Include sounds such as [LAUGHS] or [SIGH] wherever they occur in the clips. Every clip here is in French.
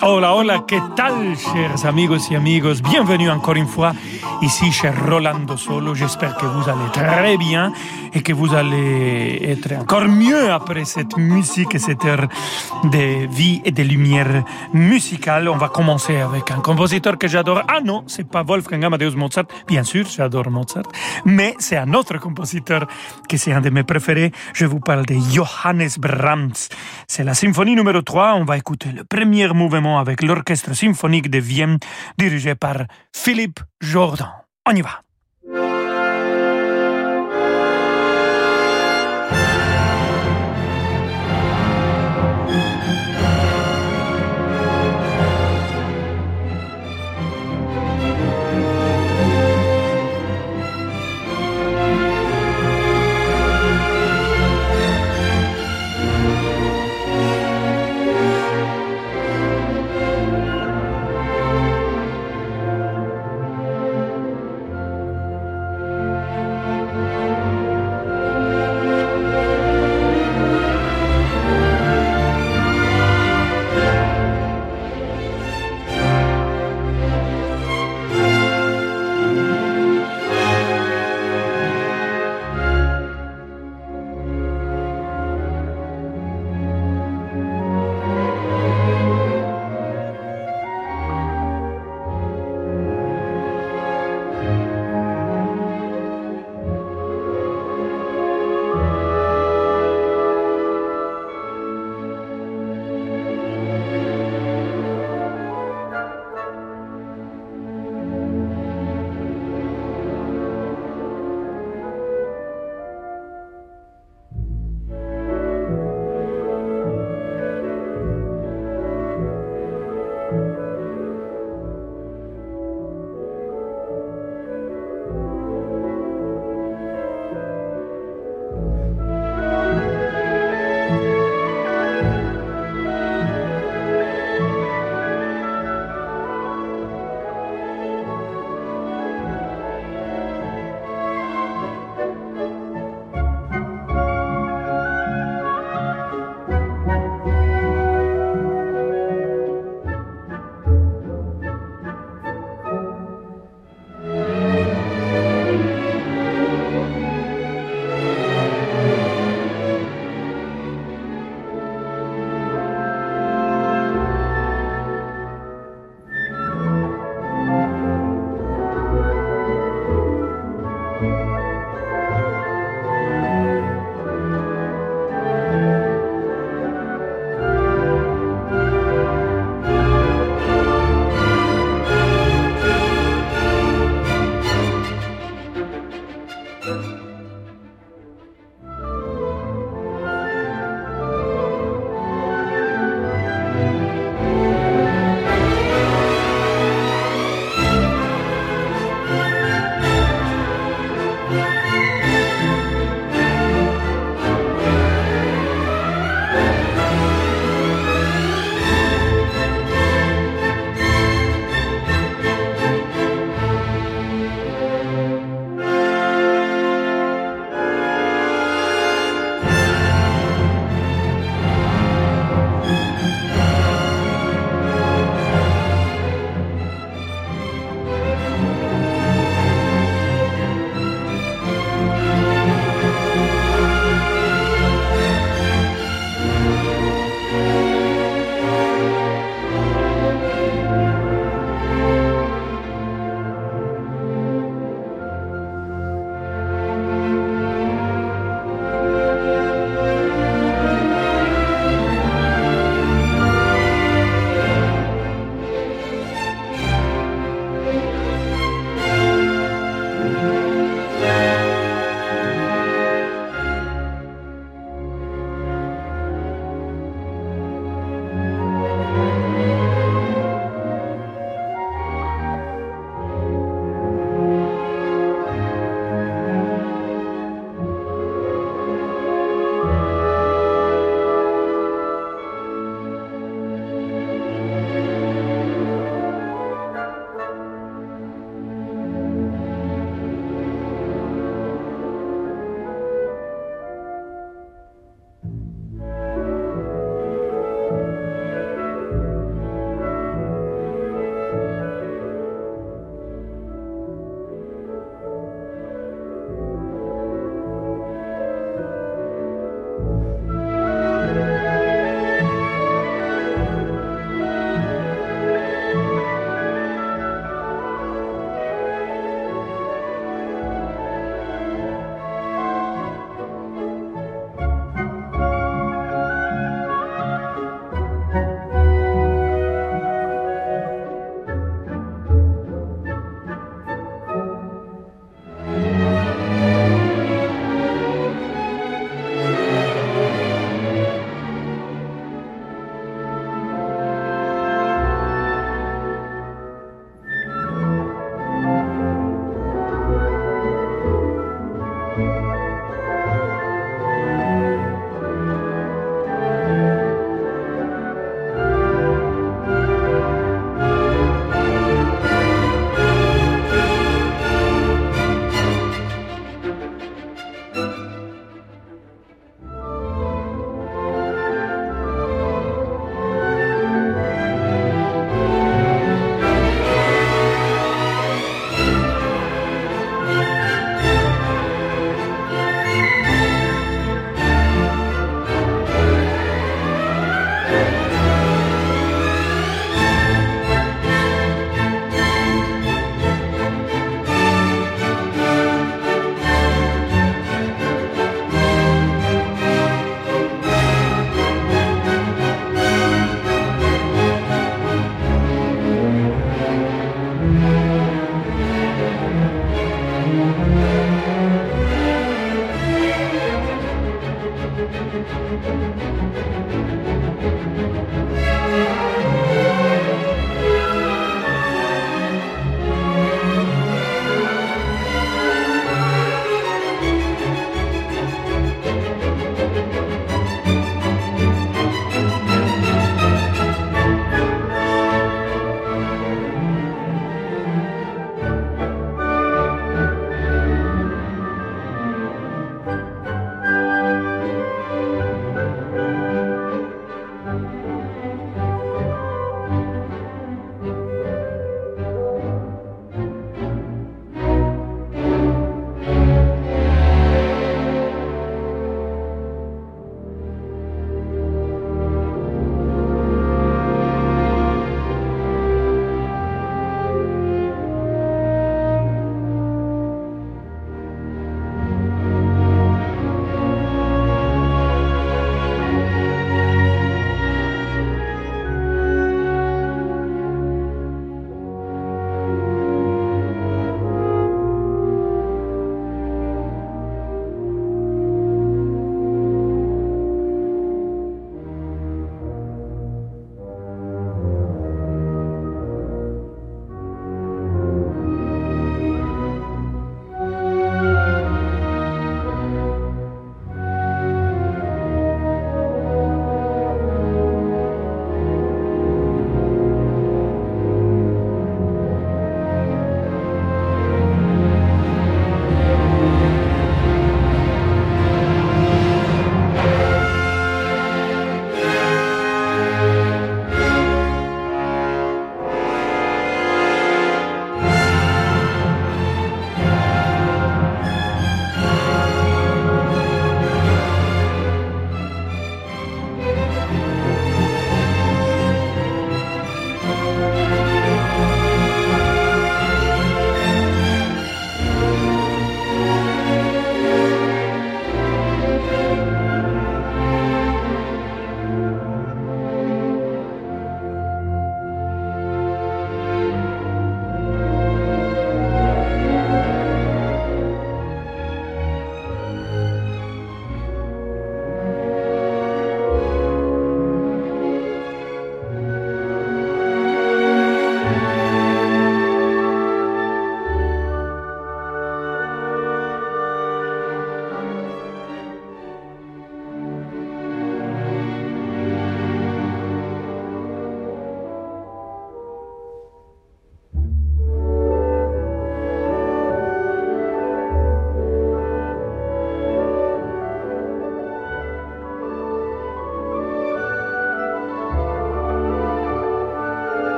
Hola, hola, ¿qué tal, chers amigos y amigos? Bienvenue encore une fois ici chez Rolando Solo. J'espère que vous allez très bien et que vous allez être encore mieux après cette musique et cette heure de vie et de lumière musicale. On va commencer avec un compositeur que j'adore. Ah non, c'est pas Wolfgang Amadeus Mozart. Bien sûr, j'adore Mozart. Mais c'est un autre compositeur que c'est un de mes préférés. Je vous parle de Johannes Brahms. C'est la symphonie numéro 3. On va écouter le premier mouvement avec l'orchestre symphonique de Vienne dirigé par Philippe Jordan. On y va.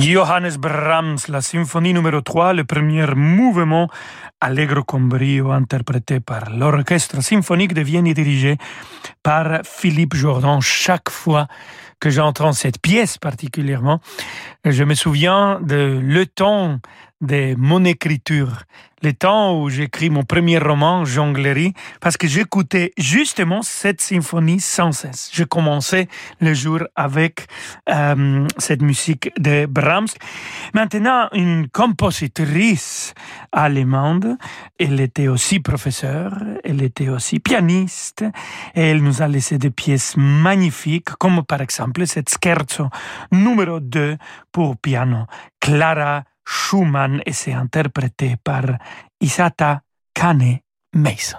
Johannes Brahms, la symphonie numéro 3, le premier mouvement Allegro con brio interprété par l'orchestre symphonique de Vienne et dirigé par Philippe Jordan. Chaque fois que j'entends cette pièce particulièrement, je me souviens de le temps de mon écriture, le temps où j'écris mon premier roman, Jonglerie, parce que j'écoutais justement cette symphonie sans cesse. Je commençais le jour avec euh, cette musique de Brahms. Maintenant, une compositrice allemande, elle était aussi professeure, elle était aussi pianiste, et elle nous a laissé des pièces magnifiques, comme par exemple cette scherzo numéro 2 pour piano, Clara Schumann et c'est interprété par Isata Kane Mason.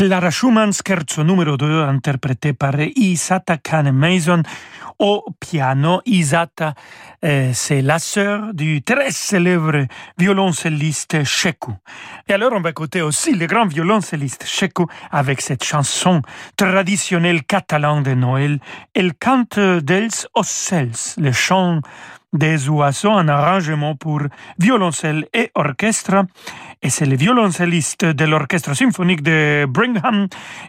Clara Schumann, scherzo numéro 2, interprété par Isata Kane Mason au piano. Isata, c'est la sœur du très célèbre violoncelliste Sheku. Et alors, on va écouter aussi le grand violoncelliste Sheku avec cette chanson traditionnelle catalane de Noël, El Canto dels Ocells, le chant des oiseaux, un arrangement pour violoncelle et orchestre. Et c'est le violoncelliste de l'orchestre symphonique de Brigham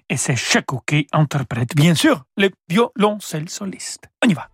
et c'est Sheku qui interprète, bien sûr, le violoncelle soliste. On y va.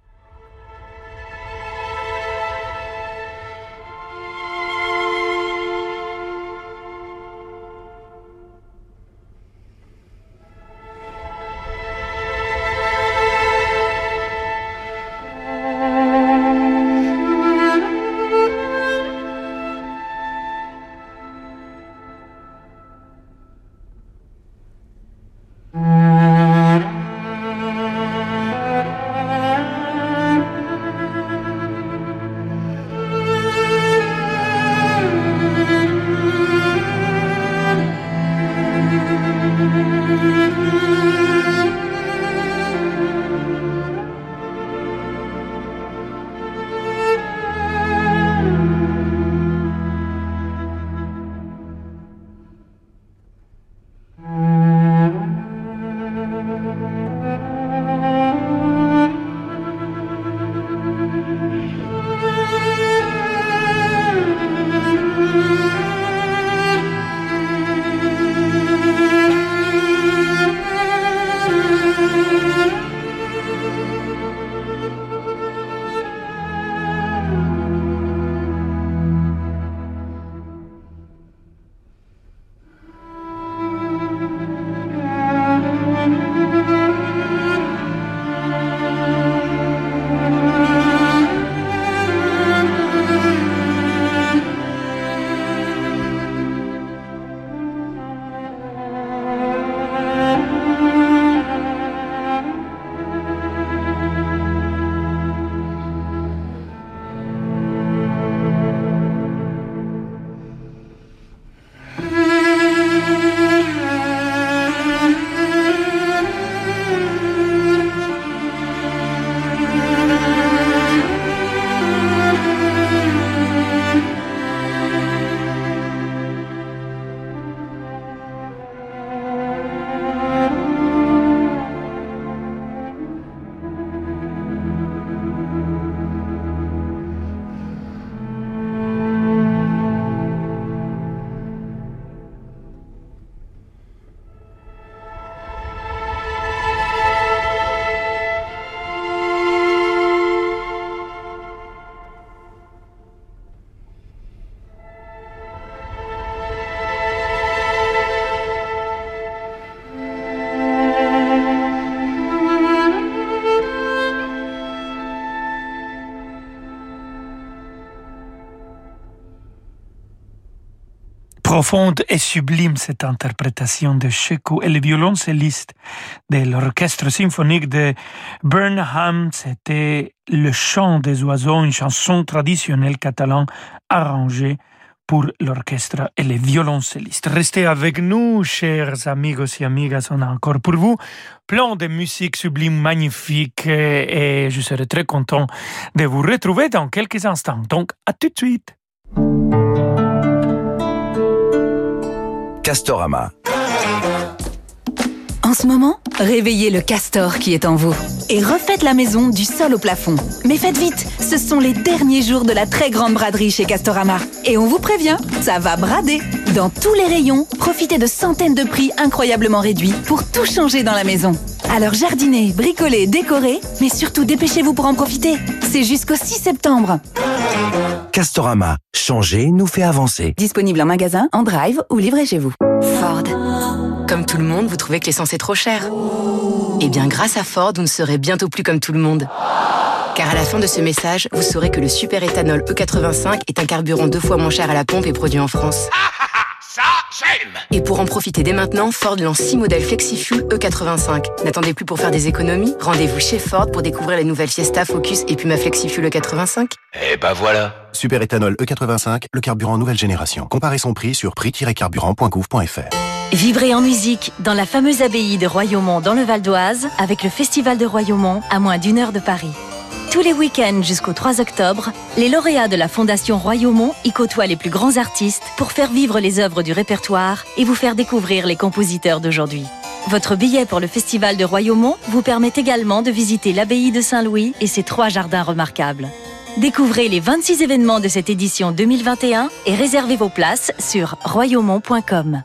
Profonde et sublime cette interprétation de Sheku et le violoncelliste de l'orchestre symphonique de Burnham. C'était le chant des oiseaux, une chanson traditionnelle catalane arrangée pour l'orchestre et les violoncellistes. Restez avec nous, chers amigos et amigas, on a encore pour vous plein de musique sublime, magnifique, et je serai très content de vous retrouver dans quelques instants. Donc, à tout de suite. Castorama. En ce moment, réveillez le castor qui est en vous et refaites la maison du sol au plafond. Mais faites vite, ce sont les derniers jours de la très grande braderie chez Castorama. Et on vous prévient, ça va brader. Dans tous les rayons, profitez de centaines de prix incroyablement réduits pour tout changer dans la maison. Alors jardinez, bricolez, décorez, mais surtout dépêchez-vous pour en profiter. C'est jusqu'au 6 septembre. Castorama, changer nous fait avancer. Disponible en magasin, en drive ou livré chez vous. Ford. Comme tout le monde, vous trouvez que l'essence est trop chère Eh bien, grâce à Ford, vous ne serez bientôt plus comme tout le monde. Car à la fin de ce message, vous saurez que le super éthanol E85 est un carburant deux fois moins cher à la pompe et produit en France. Ça, j'aime Et pour en profiter dès maintenant, Ford lance 6 modèles FlexiFuel E85. N'attendez plus pour faire des économies Rendez-vous chez Ford pour découvrir les nouvelles Fiesta, Focus et Puma FlexiFuel E85. Eh ben voilà Super éthanol E85, le carburant nouvelle génération. Comparez son prix sur prix-carburant.gouv.fr. Vibrez en musique dans la fameuse abbaye de Royaumont dans le Val d'Oise avec le Festival de Royaumont à moins d'une heure de Paris. Tous les week-ends jusqu'au 3 octobre, les lauréats de la Fondation Royaumont y côtoient les plus grands artistes pour faire vivre les œuvres du répertoire et vous faire découvrir les compositeurs d'aujourd'hui. Votre billet pour le Festival de Royaumont vous permet également de visiter l'abbaye de Saint-Louis et ses trois jardins remarquables. Découvrez les 26 événements de cette édition 2021 et réservez vos places sur royaumont.com.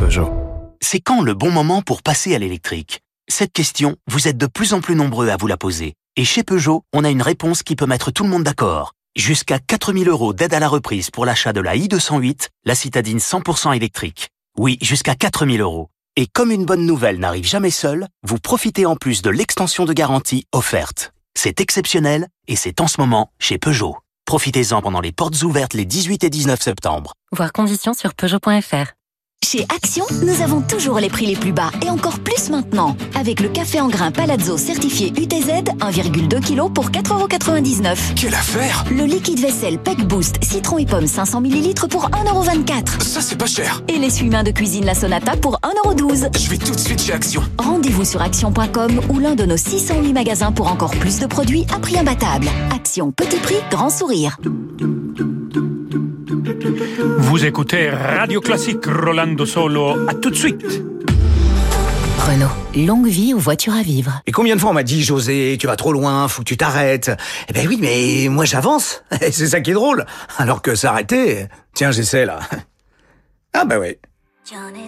Peugeot. C'est quand le bon moment pour passer à l'électrique? Cette question, vous êtes de plus en plus nombreux à vous la poser. Et chez Peugeot, on a une réponse qui peut mettre tout le monde d'accord. Jusqu'à 4000 euros d'aide à la reprise pour l'achat de la i208, la citadine 100% électrique. Oui, jusqu'à 4000 euros. Et comme une bonne nouvelle n'arrive jamais seule, vous profitez en plus de l'extension de garantie offerte. C'est exceptionnel et c'est en ce moment chez Peugeot. Profitez-en pendant les portes ouvertes les 18 et 19 septembre. Voir conditions sur Peugeot.fr. Chez Action, nous avons toujours les prix les plus bas et encore plus maintenant. Avec le café en grains Palazzo certifié UTZ, 1,2 kg pour 4,99€. Quelle affaire Le liquide vaisselle Peck Boost citron et pomme 500 ml pour 1,24€. Ça, c'est pas cher. Et l'essuie-main de cuisine La Sonata pour 1,12€. Je vais tout de suite chez Action. Rendez-vous sur action.com ou l'un de nos 608 magasins pour encore plus de produits à prix imbattable. Action, petit prix, grand sourire. Vous écoutez Radio Classique Rolando Solo. À tout de suite. Renault, longue vie aux voitures à vivre. Et combien de fois on m'a dit, José, tu vas trop loin, faut que tu t'arrêtes. Eh ben oui, mais moi j'avance. [LAUGHS] C'est ça qui est drôle. Alors que s'arrêter, tiens, j'essaie là. [LAUGHS] Ah bah oui.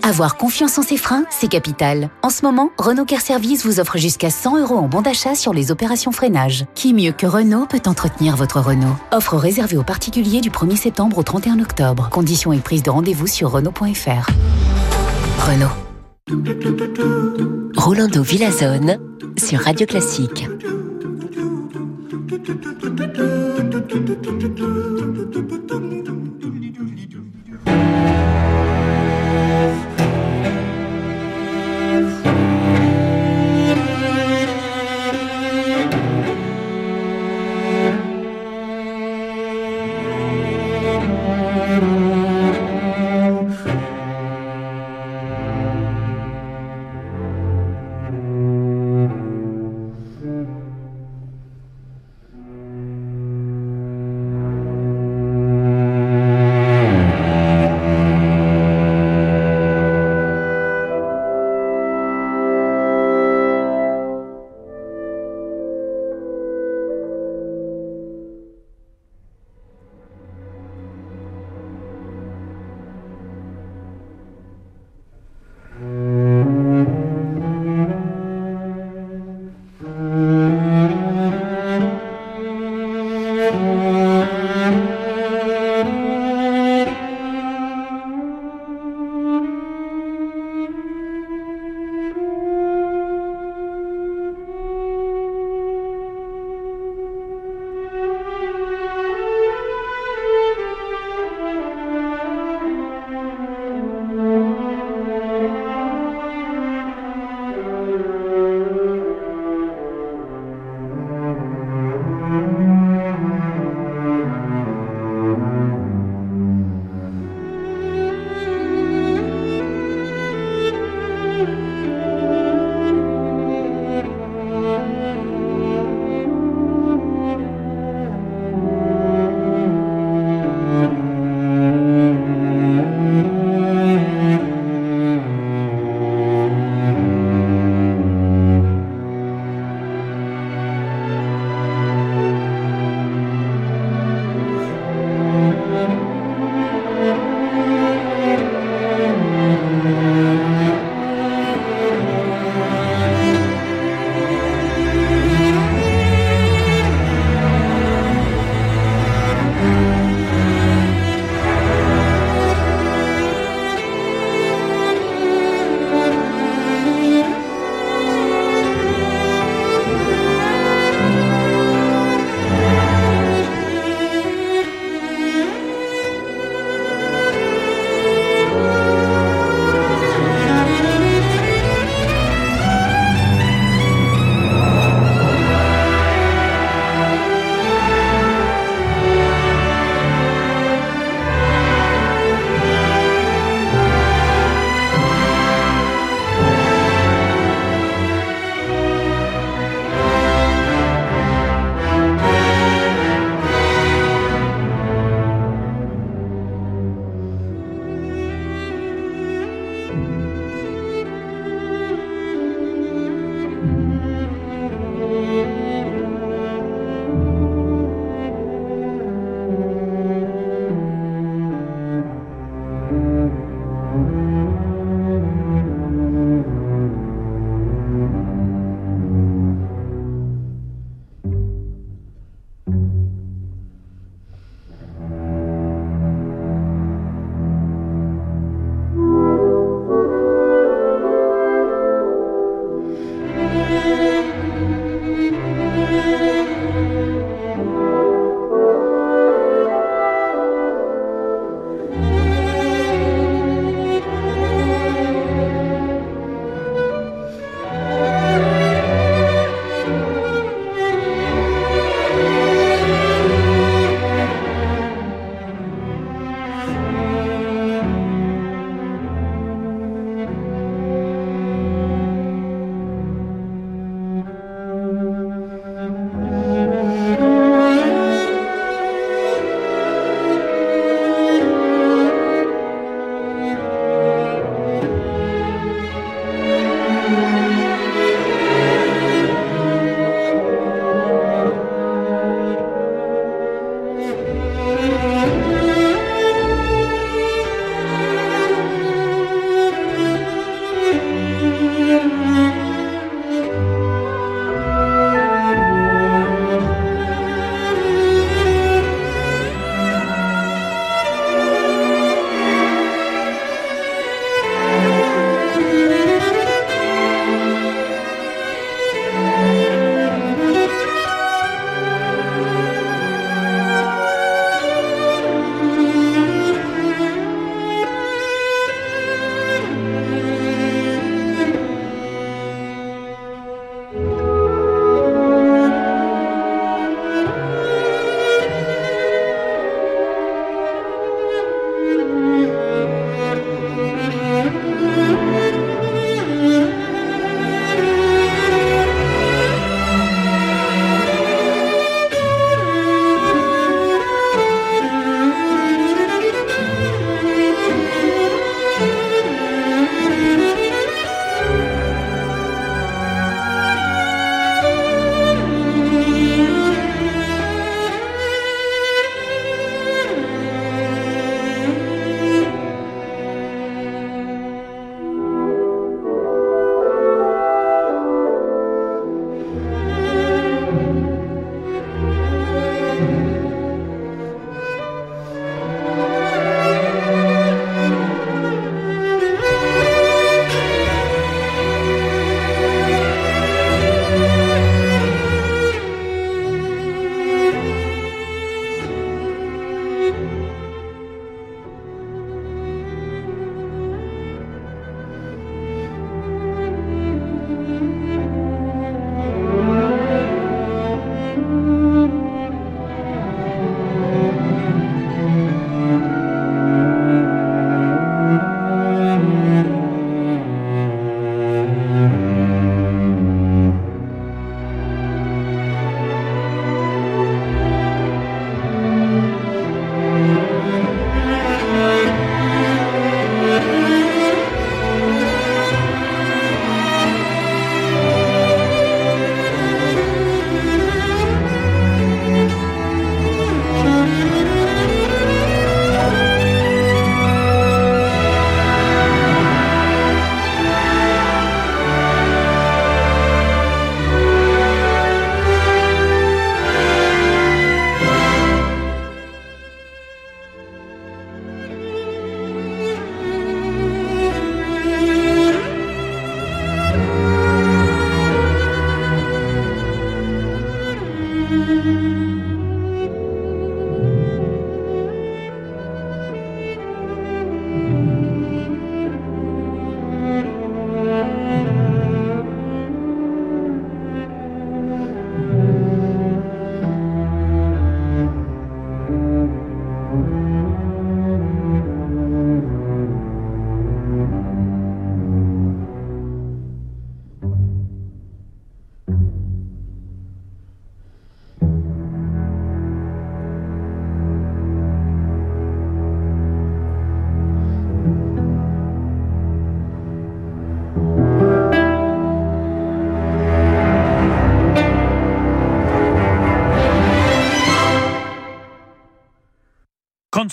Avoir confiance en ses freins, c'est capital. En ce moment, Renault Care Service vous offre jusqu'à 100 euros en bon d'achat sur les opérations freinage. Qui mieux que Renault peut entretenir votre Renault? Offre réservée aux particuliers du 1er septembre au 31 octobre. Conditions et prise de rendez-vous sur Renault.fr. Renault. Rolando Villazone sur Radio Classique.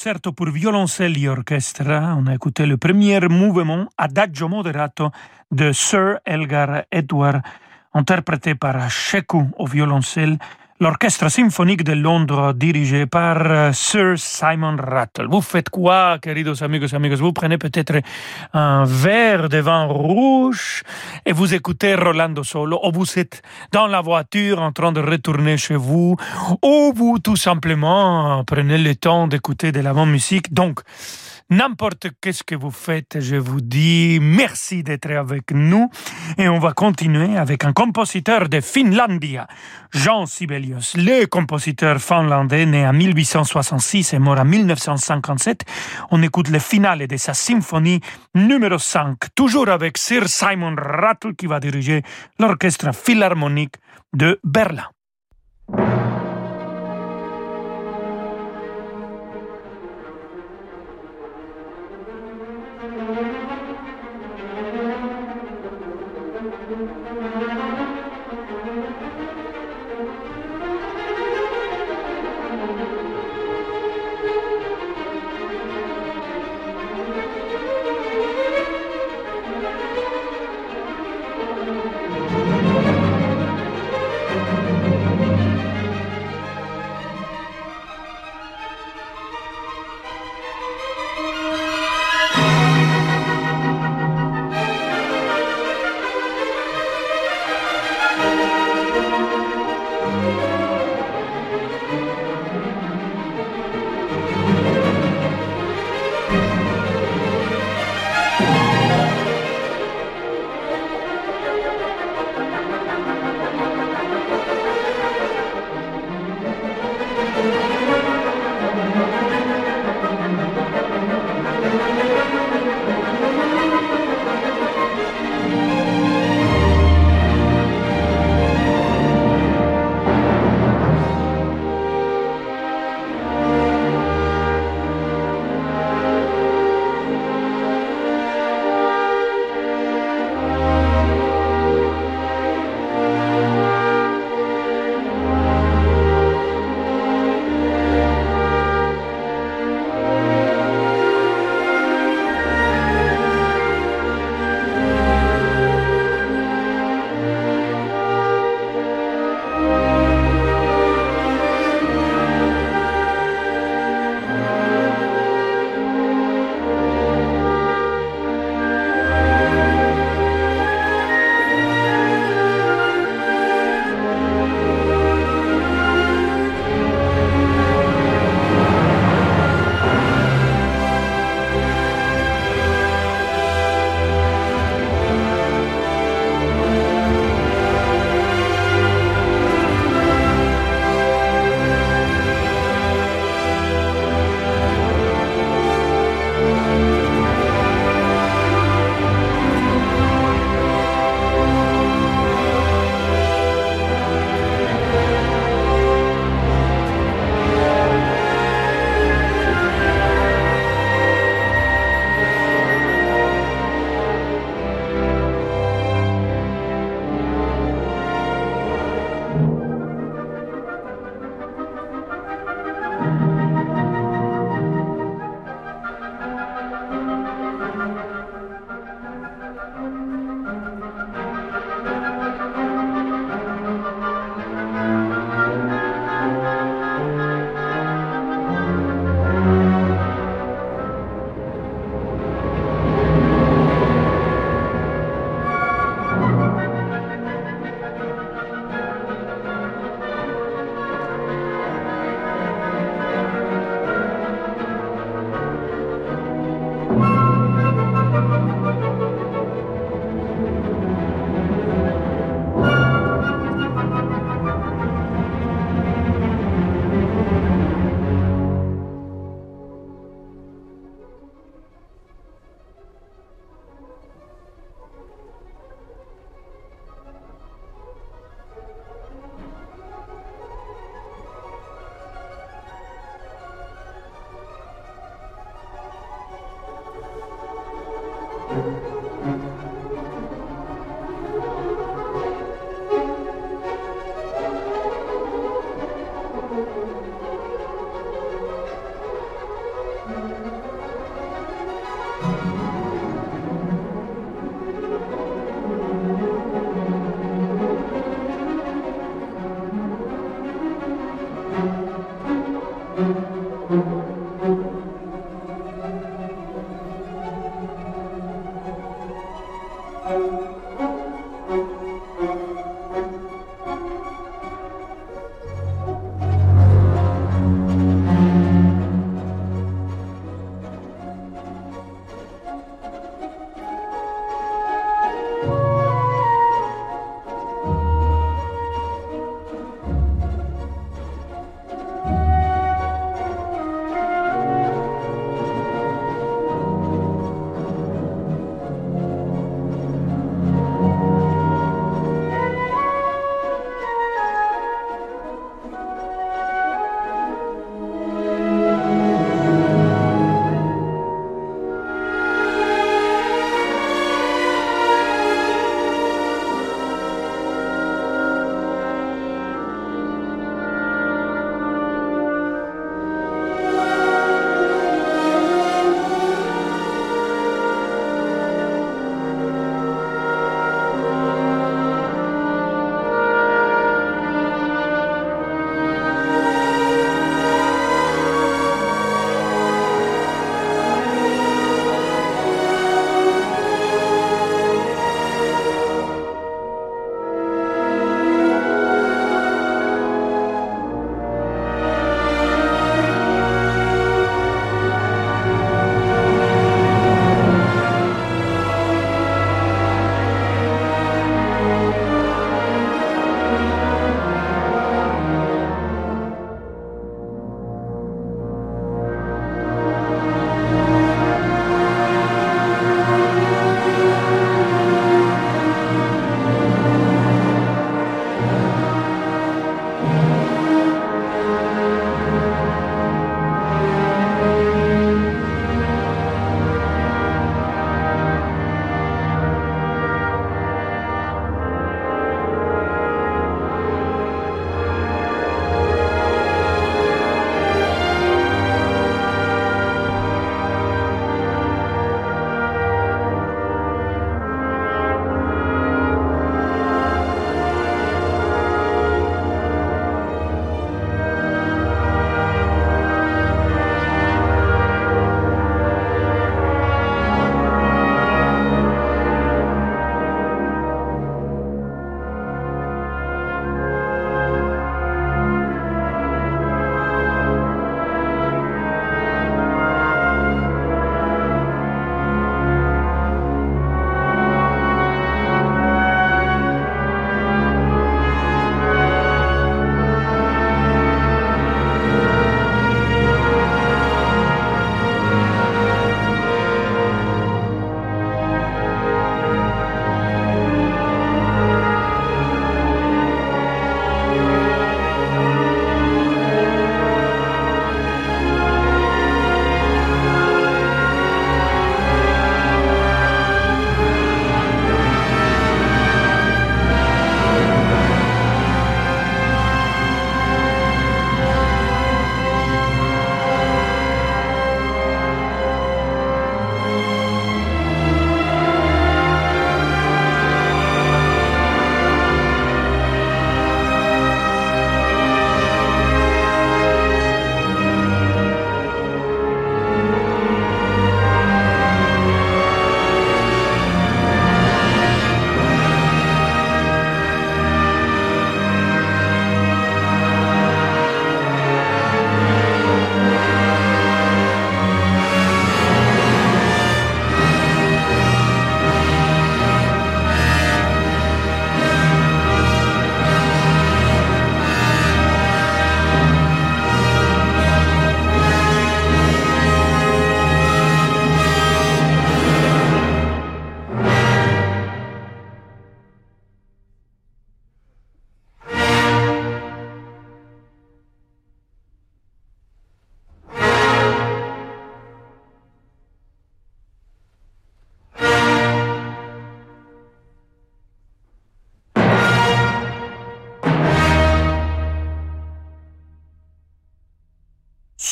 Concerto pour violoncelle et orchestre. On a écouté le premier mouvement Adagio moderato de Sir Elgar Edward, interprété par Sheku au violoncelle l'Orchestre symphonique de Londres dirigé par euh, Sir Simon Rattle. Vous faites quoi, queridos amigos amigos? Vous prenez peut-être un verre de vin rouge et vous écoutez Rolando Solo, ou vous êtes dans la voiture en train de retourner chez vous, ou vous tout simplement prenez le temps d'écouter de la bonne musique. Donc, N'importe qu'est-ce que vous faites, je vous dis merci d'être avec nous et on va continuer avec un compositeur de Finlandia, Jean Sibelius, le compositeur finlandais né en 1866 et mort en 1957. On écoute le finale de sa symphonie numéro 5, toujours avec Sir Simon Rattle qui va diriger l'orchestre philharmonique de Berlin.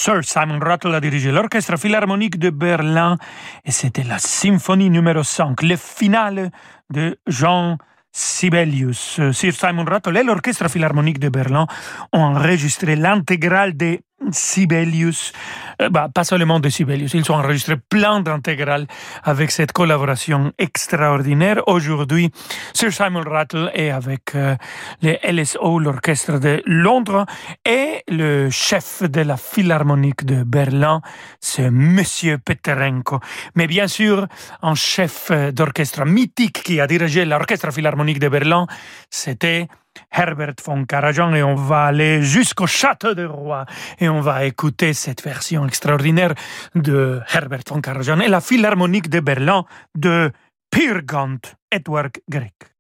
Sir Simon Rattle a dirigé l'Orchestre Philharmonique de Berlin et c'était la symphonie numéro 5, le finale de Jean Sibelius. Sir Simon Rattle et l'Orchestre Philharmonique de Berlin ont enregistré l'intégrale des Sibelius, euh, bah, pas seulement de Sibelius, ils ont enregistré plein d'intégrales avec cette collaboration extraordinaire. Aujourd'hui, Sir Simon Rattle est avec euh, le LSO, l'orchestre de Londres, et le chef de la Philharmonique de Berlin, c'est Monsieur Peterenko. Mais bien sûr, un chef d'orchestre mythique qui a dirigé l'orchestre philharmonique de Berlin, c'était Herbert von Karajan et on va aller jusqu'au château de Roi et on va écouter cette version extraordinaire de Herbert von Karajan et la Philharmonique de Berlin de Pirgant Edward Grieg.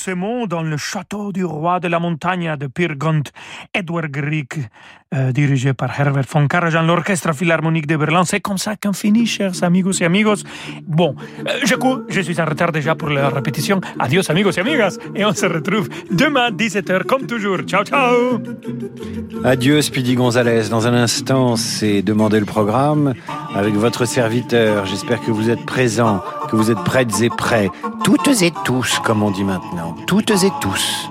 Tout doucement, dans le château du roi de la montagne de Pirgont, Edward Grieg, euh, dirigé par Herbert von Karajan, l'orchestre philharmonique de Berlin. C'est comme ça qu'on finit, chers amigos et amigos. Bon, euh, je cours, je suis en retard déjà pour la répétition. Adios, amigos et amigas, et on se retrouve demain 17h comme toujours. Ciao, ciao Adieu, Speedy Gonzalez. Dans un instant, c'est demander le programme avec votre serviteur. J'espère que vous êtes présents, que vous êtes prêtes et prêts. Toutes et tous, comme on dit maintenant. Toutes et tous.